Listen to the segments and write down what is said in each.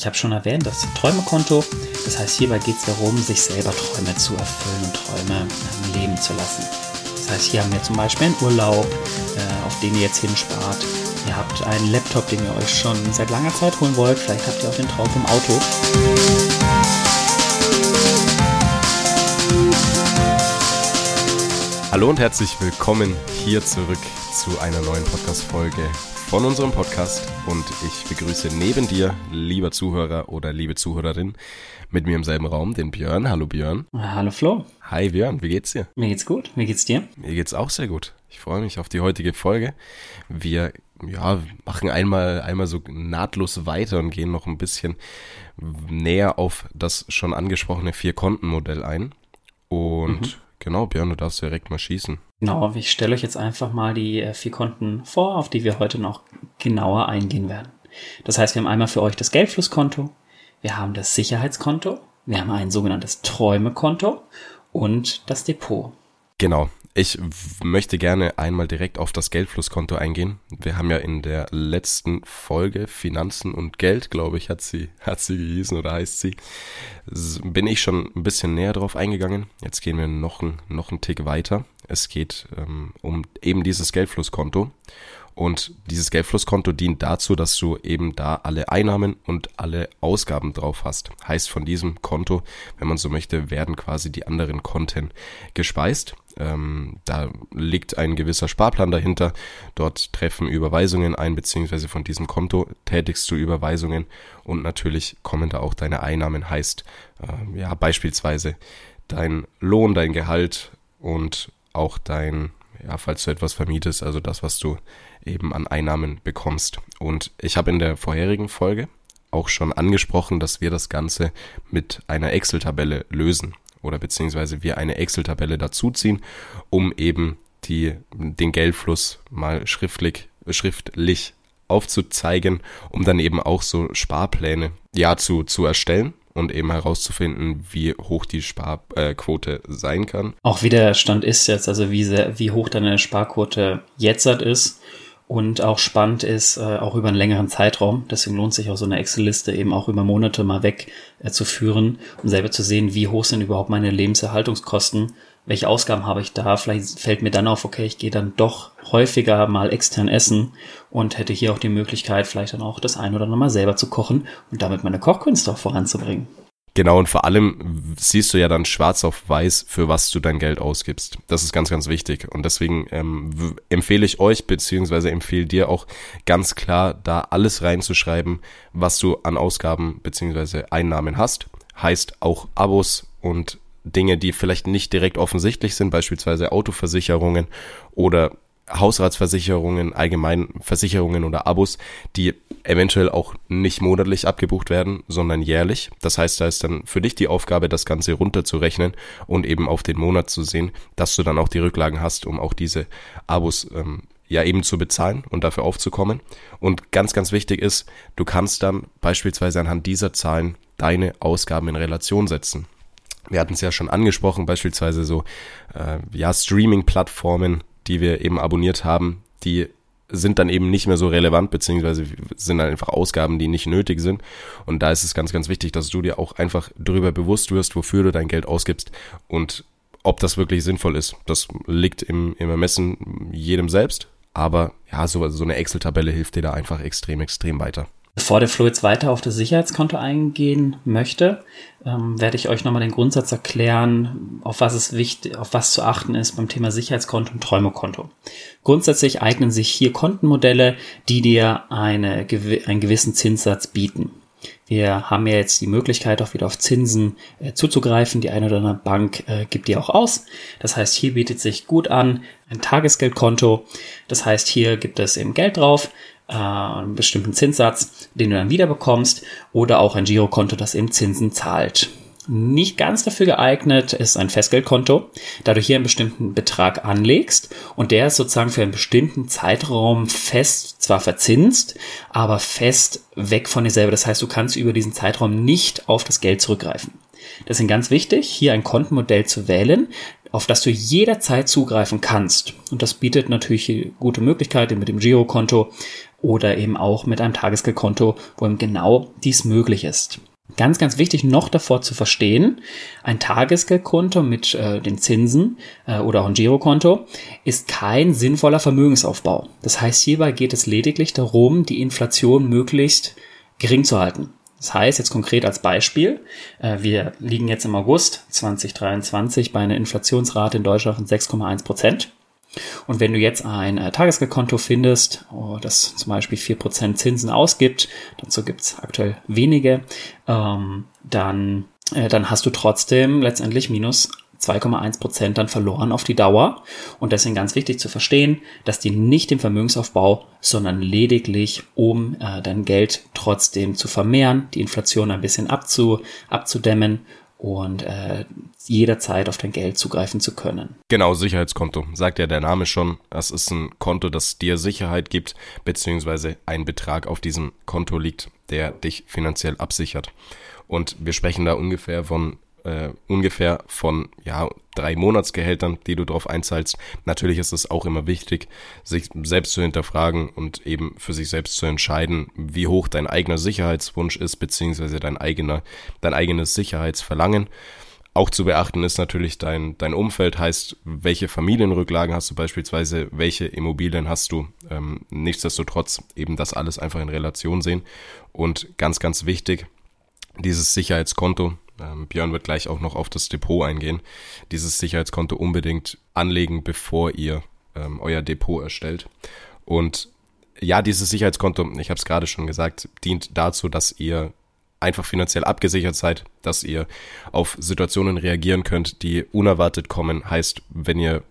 Ich habe schon erwähnt, das Träumekonto. Das heißt, hierbei geht es darum, sich selber Träume zu erfüllen und Träume leben zu lassen. Das heißt, hier haben wir zum Beispiel einen Urlaub, äh, auf den ihr jetzt hinspart. Ihr habt einen Laptop, den ihr euch schon seit langer Zeit holen wollt. Vielleicht habt ihr auch den Traum vom Auto. Hallo und herzlich willkommen hier zurück zu einer neuen Podcast-Folge von unserem Podcast. Und ich begrüße neben dir, lieber Zuhörer oder liebe Zuhörerin, mit mir im selben Raum den Björn. Hallo Björn. Hallo Flo. Hi Björn, wie geht's dir? Mir geht's gut. Wie geht's dir? Mir geht's auch sehr gut. Ich freue mich auf die heutige Folge. Wir ja, machen einmal, einmal so nahtlos weiter und gehen noch ein bisschen näher auf das schon angesprochene Vier-Konten-Modell ein. Und mhm. Genau, Björn, du darfst direkt mal schießen. Genau, ich stelle euch jetzt einfach mal die äh, vier Konten vor, auf die wir heute noch genauer eingehen werden. Das heißt, wir haben einmal für euch das Geldflusskonto, wir haben das Sicherheitskonto, wir haben ein sogenanntes Träumekonto und das Depot. Genau. Ich möchte gerne einmal direkt auf das Geldflusskonto eingehen. Wir haben ja in der letzten Folge Finanzen und Geld, glaube ich, hat sie, hat sie gehießen oder heißt sie, bin ich schon ein bisschen näher drauf eingegangen. Jetzt gehen wir noch, noch einen Tick weiter. Es geht ähm, um eben dieses Geldflusskonto. Und dieses Geldflusskonto dient dazu, dass du eben da alle Einnahmen und alle Ausgaben drauf hast. Heißt, von diesem Konto, wenn man so möchte, werden quasi die anderen Konten gespeist. Ähm, da liegt ein gewisser Sparplan dahinter. Dort treffen Überweisungen ein, beziehungsweise von diesem Konto tätigst du Überweisungen und natürlich kommen da auch deine Einnahmen. Heißt, äh, ja, beispielsweise dein Lohn, dein Gehalt und auch dein, ja, falls du etwas vermietest, also das, was du eben an Einnahmen bekommst. Und ich habe in der vorherigen Folge auch schon angesprochen, dass wir das Ganze mit einer Excel-Tabelle lösen oder beziehungsweise wir eine Excel-Tabelle dazuziehen, um eben die, den Geldfluss mal schriftlich, schriftlich aufzuzeigen, um dann eben auch so Sparpläne ja zu, zu erstellen und eben herauszufinden, wie hoch die Sparquote sein kann. Auch wie der Stand ist jetzt, also wie, sehr, wie hoch deine Sparquote jetzt ist und auch spannend ist, äh, auch über einen längeren Zeitraum. Deswegen lohnt sich auch so eine Excel-Liste eben auch über Monate mal weg äh, zu führen, um selber zu sehen, wie hoch sind überhaupt meine Lebenserhaltungskosten, welche Ausgaben habe ich da. Vielleicht fällt mir dann auf, okay, ich gehe dann doch häufiger mal extern essen und hätte hier auch die Möglichkeit, vielleicht dann auch das ein oder andere mal selber zu kochen und damit meine Kochkünste auch voranzubringen. Genau, und vor allem siehst du ja dann schwarz auf weiß, für was du dein Geld ausgibst. Das ist ganz, ganz wichtig. Und deswegen ähm, empfehle ich euch, beziehungsweise empfehle dir auch ganz klar, da alles reinzuschreiben, was du an Ausgaben beziehungsweise Einnahmen hast. Heißt auch Abos und Dinge, die vielleicht nicht direkt offensichtlich sind, beispielsweise Autoversicherungen oder Hausratsversicherungen, allgemein Versicherungen oder Abos, die eventuell auch nicht monatlich abgebucht werden, sondern jährlich. Das heißt, da ist dann für dich die Aufgabe, das Ganze runterzurechnen und eben auf den Monat zu sehen, dass du dann auch die Rücklagen hast, um auch diese Abos ähm, ja eben zu bezahlen und dafür aufzukommen. Und ganz, ganz wichtig ist, du kannst dann beispielsweise anhand dieser Zahlen deine Ausgaben in Relation setzen. Wir hatten es ja schon angesprochen, beispielsweise so äh, ja Streaming-Plattformen die wir eben abonniert haben, die sind dann eben nicht mehr so relevant, beziehungsweise sind dann einfach Ausgaben, die nicht nötig sind. Und da ist es ganz, ganz wichtig, dass du dir auch einfach darüber bewusst wirst, wofür du dein Geld ausgibst und ob das wirklich sinnvoll ist. Das liegt im, im Ermessen jedem selbst. Aber ja, so, so eine Excel-Tabelle hilft dir da einfach extrem, extrem weiter. Bevor der Flo jetzt weiter auf das Sicherheitskonto eingehen möchte, ähm, werde ich euch nochmal den Grundsatz erklären, auf was es wichtig, auf was zu achten ist beim Thema Sicherheitskonto und Träumekonto. Grundsätzlich eignen sich hier Kontenmodelle, die dir eine, einen gewissen Zinssatz bieten. Wir haben ja jetzt die Möglichkeit, auch wieder auf Zinsen äh, zuzugreifen. Die eine oder andere Bank äh, gibt die auch aus. Das heißt, hier bietet sich gut an ein Tagesgeldkonto. Das heißt, hier gibt es eben Geld drauf äh, einen bestimmten Zinssatz, den du dann wieder bekommst, oder auch ein Girokonto, das eben Zinsen zahlt. Nicht ganz dafür geeignet ist ein Festgeldkonto, da du hier einen bestimmten Betrag anlegst und der ist sozusagen für einen bestimmten Zeitraum fest zwar verzinst, aber fest weg von dir selber. Das heißt, du kannst über diesen Zeitraum nicht auf das Geld zurückgreifen. Deswegen ganz wichtig, hier ein Kontenmodell zu wählen, auf das du jederzeit zugreifen kannst. Und das bietet natürlich gute Möglichkeiten mit dem Girokonto oder eben auch mit einem Tagesgeldkonto, wo eben genau dies möglich ist. Ganz, ganz wichtig noch davor zu verstehen, ein Tagesgeldkonto mit äh, den Zinsen äh, oder auch ein Girokonto ist kein sinnvoller Vermögensaufbau. Das heißt, hierbei geht es lediglich darum, die Inflation möglichst gering zu halten. Das heißt, jetzt konkret als Beispiel, äh, wir liegen jetzt im August 2023 bei einer Inflationsrate in Deutschland von 6,1 Prozent. Und wenn du jetzt ein äh, Tagesgeldkonto findest, oh, das zum Beispiel vier Prozent Zinsen ausgibt, dazu gibt's aktuell wenige, ähm, dann, äh, dann hast du trotzdem letztendlich minus 2,1 Prozent dann verloren auf die Dauer. Und deswegen ganz wichtig zu verstehen, dass die nicht im Vermögensaufbau, sondern lediglich, um äh, dein Geld trotzdem zu vermehren, die Inflation ein bisschen abzu, abzudämmen und äh, jederzeit auf dein Geld zugreifen zu können. Genau, Sicherheitskonto. Sagt ja der Name schon. Das ist ein Konto, das dir Sicherheit gibt, beziehungsweise ein Betrag auf diesem Konto liegt, der dich finanziell absichert. Und wir sprechen da ungefähr von äh, ungefähr von ja drei Monatsgehältern, die du drauf einzahlst. Natürlich ist es auch immer wichtig, sich selbst zu hinterfragen und eben für sich selbst zu entscheiden, wie hoch dein eigener Sicherheitswunsch ist, beziehungsweise dein eigener, dein eigenes Sicherheitsverlangen. Auch zu beachten ist natürlich dein, dein Umfeld, heißt, welche Familienrücklagen hast du beispielsweise, welche Immobilien hast du. Ähm, nichtsdestotrotz eben das alles einfach in Relation sehen. Und ganz, ganz wichtig, dieses Sicherheitskonto ähm, Björn wird gleich auch noch auf das Depot eingehen. Dieses Sicherheitskonto unbedingt anlegen, bevor ihr ähm, euer Depot erstellt. Und ja, dieses Sicherheitskonto, ich habe es gerade schon gesagt, dient dazu, dass ihr einfach finanziell abgesichert seid, dass ihr auf Situationen reagieren könnt, die unerwartet kommen. Heißt, wenn ihr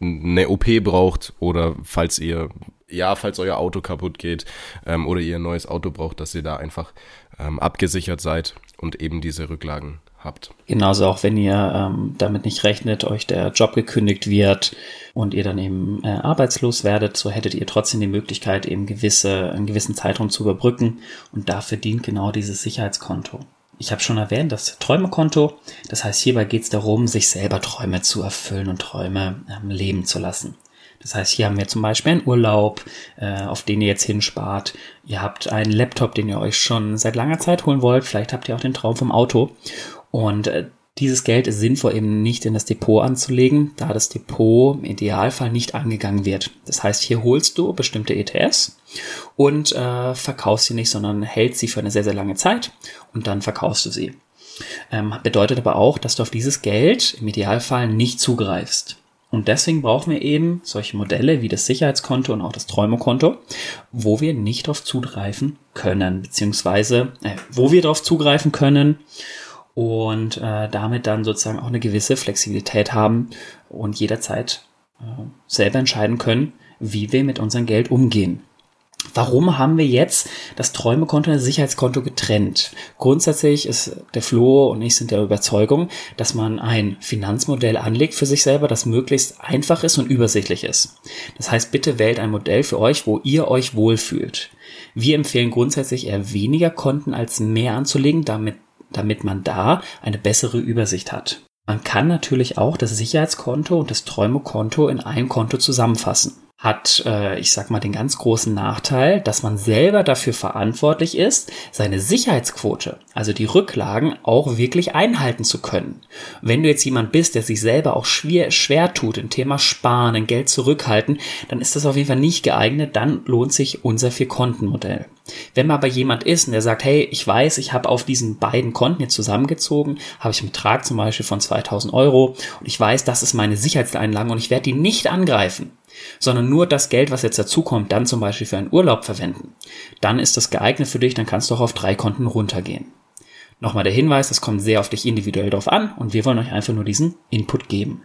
eine OP braucht oder falls ihr ja, falls euer Auto kaputt geht ähm, oder ihr ein neues Auto braucht, dass ihr da einfach ähm, abgesichert seid und eben diese Rücklagen habt. Genauso auch, wenn ihr ähm, damit nicht rechnet, euch der Job gekündigt wird und ihr dann eben äh, arbeitslos werdet, so hättet ihr trotzdem die Möglichkeit, eben gewisse, einen gewissen Zeitraum zu überbrücken und dafür dient genau dieses Sicherheitskonto. Ich habe schon erwähnt, das Träumekonto. Das heißt, hierbei geht es darum, sich selber Träume zu erfüllen und Träume ähm, leben zu lassen. Das heißt, hier haben wir zum Beispiel einen Urlaub, äh, auf den ihr jetzt hinspart. Ihr habt einen Laptop, den ihr euch schon seit langer Zeit holen wollt. Vielleicht habt ihr auch den Traum vom Auto. Und äh, dieses Geld ist sinnvoll eben nicht in das Depot anzulegen, da das Depot im Idealfall nicht angegangen wird. Das heißt, hier holst du bestimmte ETFs und äh, verkaufst sie nicht, sondern hältst sie für eine sehr, sehr lange Zeit und dann verkaufst du sie. Ähm, bedeutet aber auch, dass du auf dieses Geld im Idealfall nicht zugreifst. Und deswegen brauchen wir eben solche Modelle wie das Sicherheitskonto und auch das Träumekonto, wo wir nicht darauf zugreifen können, beziehungsweise äh, wo wir darauf zugreifen können und äh, damit dann sozusagen auch eine gewisse Flexibilität haben und jederzeit äh, selber entscheiden können, wie wir mit unserem Geld umgehen. Warum haben wir jetzt das Träumekonto und das Sicherheitskonto getrennt? Grundsätzlich ist der Flo und ich sind der Überzeugung, dass man ein Finanzmodell anlegt für sich selber, das möglichst einfach ist und übersichtlich ist. Das heißt, bitte wählt ein Modell für euch, wo ihr euch wohlfühlt. Wir empfehlen grundsätzlich eher weniger Konten als mehr anzulegen, damit, damit man da eine bessere Übersicht hat. Man kann natürlich auch das Sicherheitskonto und das Träumekonto in ein Konto zusammenfassen hat, äh, ich sag mal, den ganz großen Nachteil, dass man selber dafür verantwortlich ist, seine Sicherheitsquote, also die Rücklagen, auch wirklich einhalten zu können. Wenn du jetzt jemand bist, der sich selber auch schwer, schwer tut im Thema Sparen, in Geld zurückhalten, dann ist das auf jeden Fall nicht geeignet, dann lohnt sich unser Vier-Konten-Modell. Wenn man aber jemand ist und der sagt, hey, ich weiß, ich habe auf diesen beiden Konten jetzt zusammengezogen, habe ich einen Betrag zum Beispiel von 2000 Euro und ich weiß, das ist meine Sicherheitseinlage und ich werde die nicht angreifen, sondern nur das Geld, was jetzt dazukommt, dann zum Beispiel für einen Urlaub verwenden, dann ist das geeignet für dich, dann kannst du auch auf drei Konten runtergehen. Nochmal der Hinweis, es kommt sehr auf dich individuell drauf an und wir wollen euch einfach nur diesen Input geben.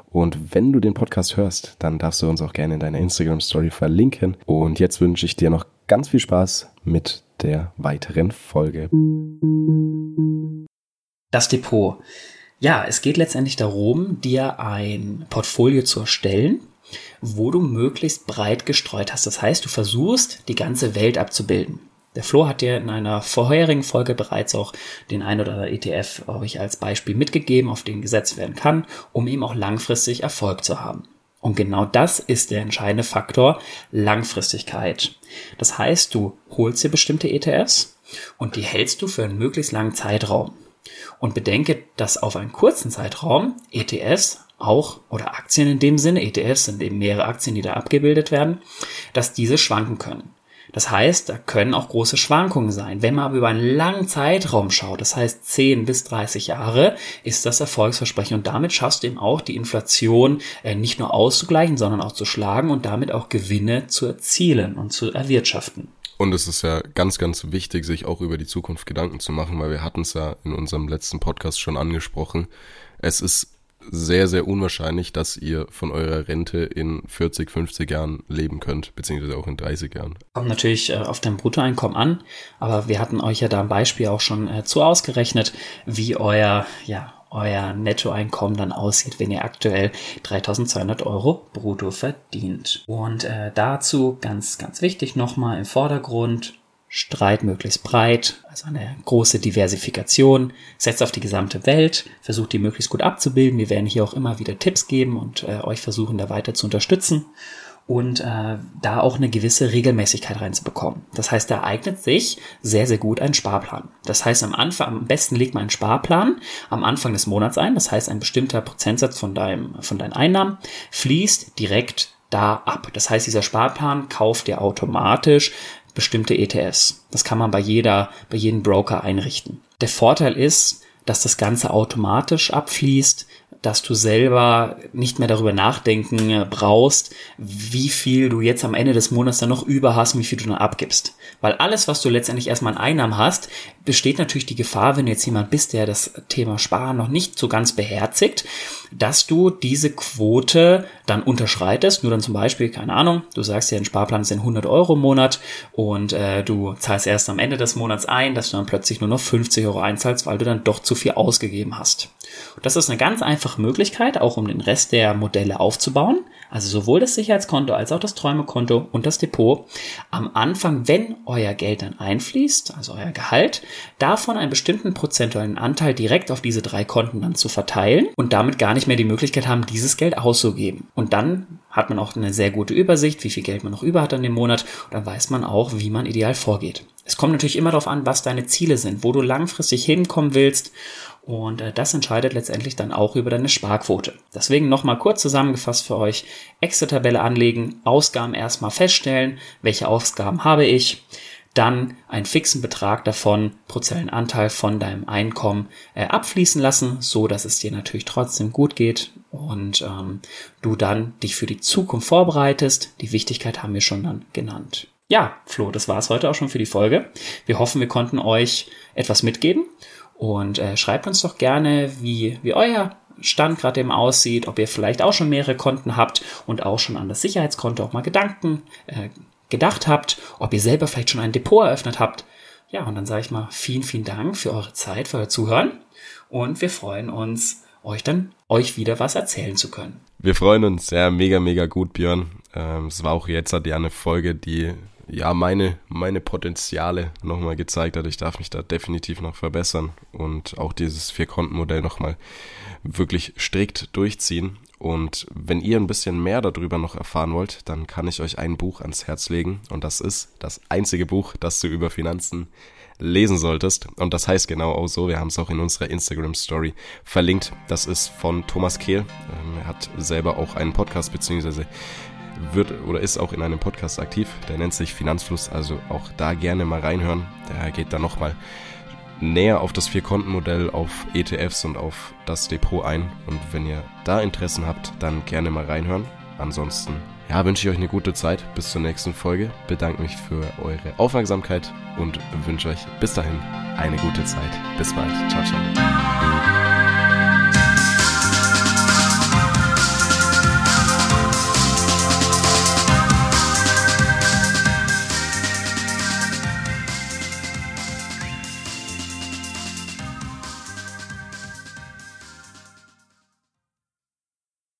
Und wenn du den Podcast hörst, dann darfst du uns auch gerne in deiner Instagram Story verlinken. Und jetzt wünsche ich dir noch ganz viel Spaß mit der weiteren Folge. Das Depot. Ja, es geht letztendlich darum, dir ein Portfolio zu erstellen, wo du möglichst breit gestreut hast. Das heißt, du versuchst, die ganze Welt abzubilden. Der Flo hat dir in einer vorherigen Folge bereits auch den ein oder anderen ETF euch als Beispiel mitgegeben, auf den gesetzt werden kann, um eben auch langfristig Erfolg zu haben. Und genau das ist der entscheidende Faktor Langfristigkeit. Das heißt, du holst dir bestimmte ETFs und die hältst du für einen möglichst langen Zeitraum. Und bedenke, dass auf einen kurzen Zeitraum ETFs auch oder Aktien in dem Sinne, ETFs sind eben mehrere Aktien, die da abgebildet werden, dass diese schwanken können. Das heißt, da können auch große Schwankungen sein. Wenn man aber über einen langen Zeitraum schaut, das heißt 10 bis 30 Jahre, ist das Erfolgsversprechen. Und damit schaffst du eben auch die Inflation äh, nicht nur auszugleichen, sondern auch zu schlagen und damit auch Gewinne zu erzielen und zu erwirtschaften. Und es ist ja ganz, ganz wichtig, sich auch über die Zukunft Gedanken zu machen, weil wir hatten es ja in unserem letzten Podcast schon angesprochen. Es ist sehr, sehr unwahrscheinlich, dass ihr von eurer Rente in 40, 50 Jahren leben könnt, beziehungsweise auch in 30 Jahren. Kommt natürlich äh, auf dein Bruttoeinkommen an, aber wir hatten euch ja da ein Beispiel auch schon äh, zu ausgerechnet, wie euer, ja, euer Nettoeinkommen dann aussieht, wenn ihr aktuell 3200 Euro brutto verdient. Und äh, dazu ganz, ganz wichtig nochmal im Vordergrund, Streit möglichst breit, also eine große Diversifikation, setzt auf die gesamte Welt, versucht die möglichst gut abzubilden. Wir werden hier auch immer wieder Tipps geben und äh, euch versuchen, da weiter zu unterstützen und äh, da auch eine gewisse Regelmäßigkeit reinzubekommen. Das heißt, da eignet sich sehr, sehr gut ein Sparplan. Das heißt, am Anfang, am besten legt man einen Sparplan am Anfang des Monats ein. Das heißt, ein bestimmter Prozentsatz von deinem, von deinen Einnahmen fließt direkt da ab. Das heißt, dieser Sparplan kauft dir automatisch bestimmte ETFs. Das kann man bei jeder, bei jedem Broker einrichten. Der Vorteil ist, dass das Ganze automatisch abfließt, dass du selber nicht mehr darüber nachdenken äh, brauchst, wie viel du jetzt am Ende des Monats dann noch über hast wie viel du dann abgibst. Weil alles, was du letztendlich erstmal an Einnahmen hast, besteht natürlich die Gefahr, wenn du jetzt jemand bist, der das Thema Sparen noch nicht so ganz beherzigt, dass du diese Quote dann unterschreitest. Nur dann zum Beispiel, keine Ahnung, du sagst ja, ein Sparplan ist ein 100 Euro im Monat und äh, du zahlst erst am Ende des Monats ein, dass du dann plötzlich nur noch 50 Euro einzahlst, weil du dann doch zu viel ausgegeben hast. Das ist eine ganz einfache Möglichkeit, auch um den Rest der Modelle aufzubauen. Also sowohl das Sicherheitskonto als auch das Träumekonto und das Depot. Am Anfang, wenn euer Geld dann einfließt, also euer Gehalt, davon einen bestimmten prozentualen Anteil direkt auf diese drei Konten dann zu verteilen und damit gar nicht mehr die Möglichkeit haben, dieses Geld auszugeben. Und dann hat man auch eine sehr gute Übersicht, wie viel Geld man noch über hat an dem Monat und dann weiß man auch, wie man ideal vorgeht. Es kommt natürlich immer darauf an, was deine Ziele sind, wo du langfristig hinkommen willst und äh, das entscheidet letztendlich dann auch über deine Sparquote. Deswegen nochmal kurz zusammengefasst für euch. Excel-Tabelle anlegen, Ausgaben erstmal feststellen, welche Ausgaben habe ich, dann einen fixen Betrag davon, prozentualen Anteil von deinem Einkommen äh, abfließen lassen, so dass es dir natürlich trotzdem gut geht und ähm, du dann dich für die Zukunft vorbereitest. Die Wichtigkeit haben wir schon dann genannt. Ja, Flo, das war es heute auch schon für die Folge. Wir hoffen, wir konnten euch etwas mitgeben und äh, schreibt uns doch gerne, wie, wie euer Stand gerade eben aussieht, ob ihr vielleicht auch schon mehrere Konten habt und auch schon an das Sicherheitskonto auch mal Gedanken äh, gedacht habt, ob ihr selber vielleicht schon ein Depot eröffnet habt. Ja, und dann sage ich mal vielen, vielen Dank für eure Zeit, für euer Zuhören und wir freuen uns, euch dann euch wieder was erzählen zu können. Wir freuen uns, ja, mega, mega gut, Björn. Ähm, es war auch jetzt ja eine Folge, die ja, meine, meine Potenziale nochmal gezeigt hat. Ich darf mich da definitiv noch verbessern und auch dieses Vier-Konten-Modell nochmal wirklich strikt durchziehen. Und wenn ihr ein bisschen mehr darüber noch erfahren wollt, dann kann ich euch ein Buch ans Herz legen. Und das ist das einzige Buch, das du über Finanzen lesen solltest. Und das heißt genau auch so, wir haben es auch in unserer Instagram-Story verlinkt. Das ist von Thomas Kehl. Ähm, er hat selber auch einen Podcast, beziehungsweise wird oder ist auch in einem Podcast aktiv. Der nennt sich Finanzfluss, also auch da gerne mal reinhören. Der geht da nochmal näher auf das Vier-Konten-Modell, auf ETFs und auf das Depot ein. Und wenn ihr da Interessen habt, dann gerne mal reinhören. Ansonsten, ja, wünsche ich euch eine gute Zeit. Bis zur nächsten Folge. Bedanke mich für eure Aufmerksamkeit und wünsche euch bis dahin eine gute Zeit. Bis bald. Ciao, ciao.